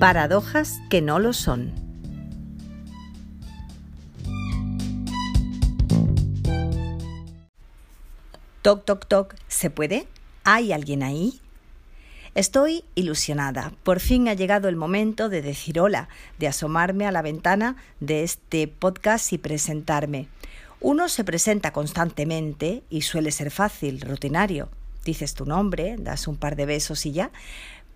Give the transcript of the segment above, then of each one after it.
Paradojas que no lo son. Toc, toc, toc, ¿se puede? ¿Hay alguien ahí? Estoy ilusionada. Por fin ha llegado el momento de decir hola, de asomarme a la ventana de este podcast y presentarme. Uno se presenta constantemente y suele ser fácil, rutinario. Dices tu nombre, das un par de besos y ya.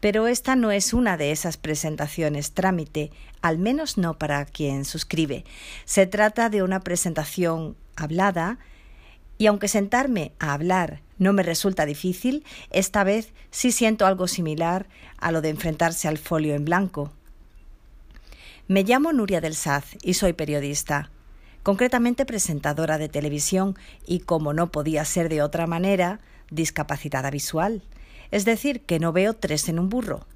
Pero esta no es una de esas presentaciones trámite, al menos no para quien suscribe. Se trata de una presentación hablada, y aunque sentarme a hablar no me resulta difícil, esta vez sí siento algo similar a lo de enfrentarse al folio en blanco. Me llamo Nuria del Saz y soy periodista, concretamente presentadora de televisión y, como no podía ser de otra manera, discapacitada visual, es decir, que no veo tres en un burro.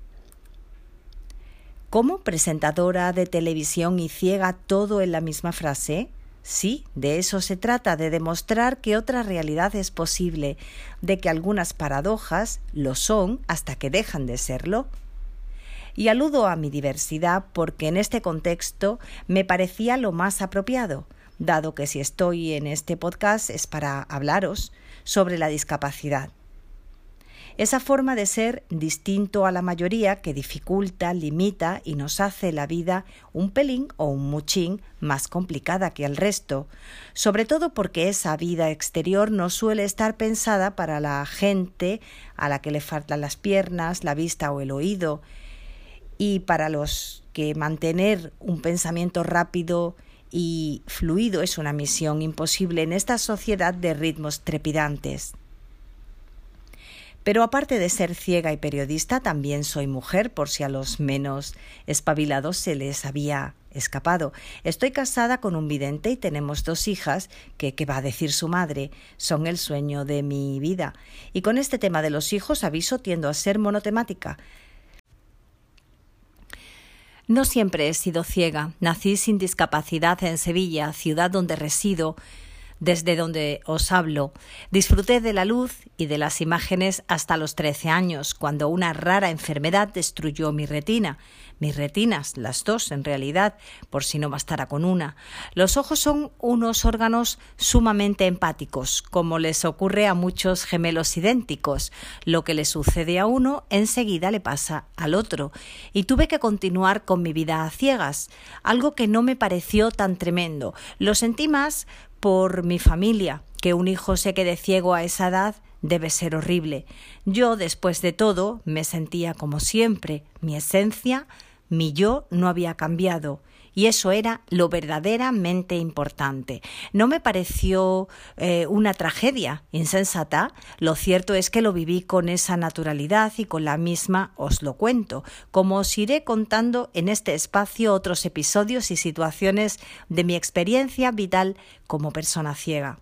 ¿Cómo presentadora de televisión y ciega todo en la misma frase? Sí, de eso se trata, de demostrar que otra realidad es posible, de que algunas paradojas lo son hasta que dejan de serlo. Y aludo a mi diversidad porque en este contexto me parecía lo más apropiado, dado que si estoy en este podcast es para hablaros sobre la discapacidad esa forma de ser distinto a la mayoría que dificulta, limita y nos hace la vida un pelín o un muchín más complicada que el resto, sobre todo porque esa vida exterior no suele estar pensada para la gente a la que le faltan las piernas, la vista o el oído, y para los que mantener un pensamiento rápido y fluido es una misión imposible en esta sociedad de ritmos trepidantes. Pero aparte de ser ciega y periodista, también soy mujer, por si a los menos espabilados se les había escapado. Estoy casada con un vidente y tenemos dos hijas que, que va a decir su madre, son el sueño de mi vida. Y con este tema de los hijos, aviso, tiendo a ser monotemática. No siempre he sido ciega. Nací sin discapacidad en Sevilla, ciudad donde resido, desde donde os hablo. Disfruté de la luz y de las imágenes hasta los 13 años, cuando una rara enfermedad destruyó mi retina. Mis retinas, las dos en realidad, por si no bastara con una. Los ojos son unos órganos sumamente empáticos, como les ocurre a muchos gemelos idénticos. Lo que le sucede a uno enseguida le pasa al otro. Y tuve que continuar con mi vida a ciegas, algo que no me pareció tan tremendo. Lo sentí más por mi familia, que un hijo se quede ciego a esa edad debe ser horrible. Yo, después de todo, me sentía como siempre, mi esencia, mi yo no había cambiado, y eso era lo verdaderamente importante. No me pareció eh, una tragedia insensata, lo cierto es que lo viví con esa naturalidad y con la misma os lo cuento, como os iré contando en este espacio otros episodios y situaciones de mi experiencia vital como persona ciega.